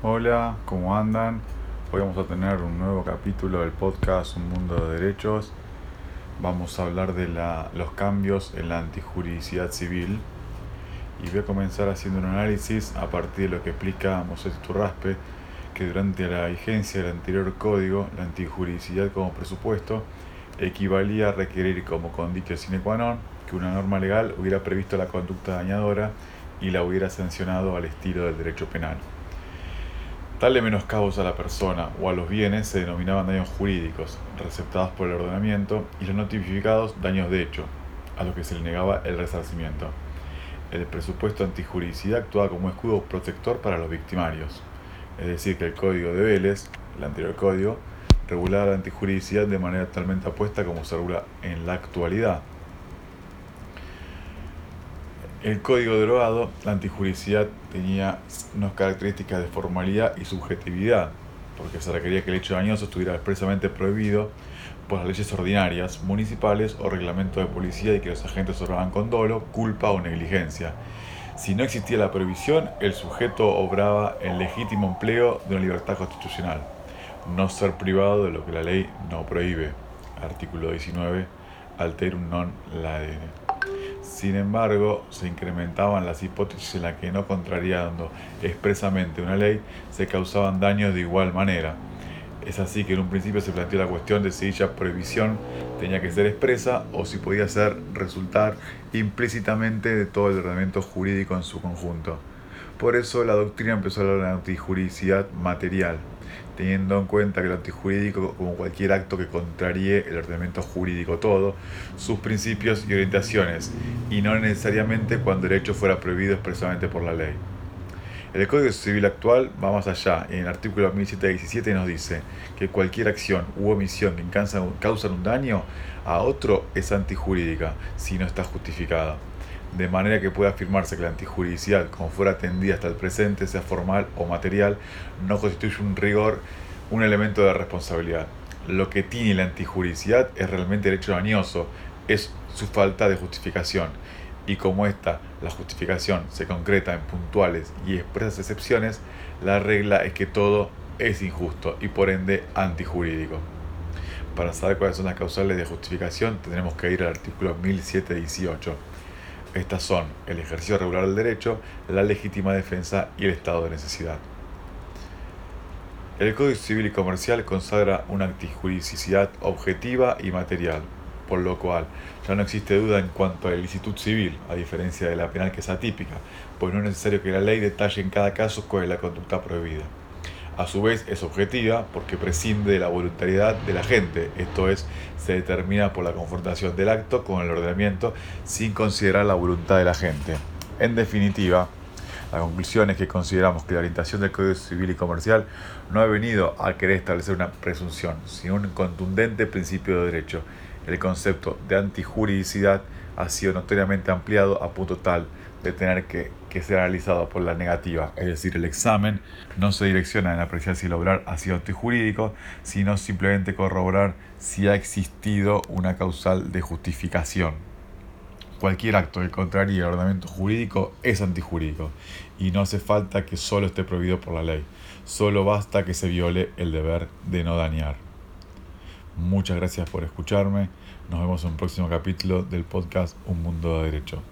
Hola, ¿cómo andan? Hoy vamos a tener un nuevo capítulo del podcast Un Mundo de Derechos. Vamos a hablar de la, los cambios en la antijuridicidad civil y voy a comenzar haciendo un análisis a partir de lo que explica Mosés Turraspe, que durante la vigencia del anterior código, la antijuridicidad como presupuesto equivalía a requerir como conditio sine qua non que una norma legal hubiera previsto la conducta dañadora y la hubiera sancionado al estilo del derecho penal. Tal de menoscabos a la persona o a los bienes se denominaban daños jurídicos, receptados por el ordenamiento, y los notificados daños de hecho, a los que se le negaba el resarcimiento. El presupuesto antijuridicidad actuaba como escudo protector para los victimarios, es decir, que el código de Vélez, el anterior código, regulaba la antijuridicidad de manera totalmente opuesta como se regula en la actualidad. El código derogado, la antijuridicidad, tenía unas características de formalidad y subjetividad, porque se requería que el hecho dañoso estuviera expresamente prohibido por las leyes ordinarias, municipales o reglamento de policía y que los agentes obraban con dolo, culpa o negligencia. Si no existía la prohibición, el sujeto obraba en legítimo empleo de una libertad constitucional, no ser privado de lo que la ley no prohíbe. Artículo 19, alterum non laedere. Sin embargo, se incrementaban las hipótesis en las que no contrariando expresamente una ley se causaban daños de igual manera. Es así que en un principio se planteó la cuestión de si dicha prohibición tenía que ser expresa o si podía ser resultar implícitamente de todo el ordenamiento jurídico en su conjunto. Por eso la doctrina empezó a hablar de la antijuridicidad material, teniendo en cuenta que lo antijurídico, como cualquier acto que contraríe el ordenamiento jurídico todo, sus principios y orientaciones, y no necesariamente cuando el hecho fuera prohibido expresamente por la ley. El Código Civil actual va más allá y en el artículo 1717 nos dice que cualquier acción u omisión que causa un daño a otro es antijurídica si no está justificada de manera que pueda afirmarse que la antijuridicidad, como fuera atendida hasta el presente, sea formal o material, no constituye un rigor, un elemento de responsabilidad. Lo que tiene la antijuridicidad es realmente el hecho dañoso, es su falta de justificación. Y como esta, la justificación, se concreta en puntuales y expresas excepciones, la regla es que todo es injusto y por ende antijurídico. Para saber cuáles son las causales de justificación, tendremos que ir al artículo 1718 estas son el ejercicio regular del derecho, la legítima defensa y el estado de necesidad. El Código Civil y Comercial consagra una antijuridicidad objetiva y material, por lo cual ya no existe duda en cuanto a la ilicitud civil, a diferencia de la penal que es atípica, pues no es necesario que la ley detalle en cada caso cuál es la conducta prohibida a su vez es objetiva porque prescinde de la voluntariedad de la gente, esto es, se determina por la confrontación del acto con el ordenamiento sin considerar la voluntad de la gente. En definitiva, la conclusión es que consideramos que la orientación del Código Civil y Comercial no ha venido a querer establecer una presunción, sino un contundente principio de derecho. El concepto de antijuridicidad ha sido notoriamente ampliado a punto tal de tener que, que, ser analizado por la negativa, es decir, el examen no se direcciona en apreciar si el obrar ha sido antijurídico, sino simplemente corroborar si ha existido una causal de justificación. Cualquier acto que contraríe el ordenamiento jurídico es antijurídico y no hace falta que solo esté prohibido por la ley, solo basta que se viole el deber de no dañar. Muchas gracias por escucharme, nos vemos en un próximo capítulo del podcast Un Mundo de Derecho.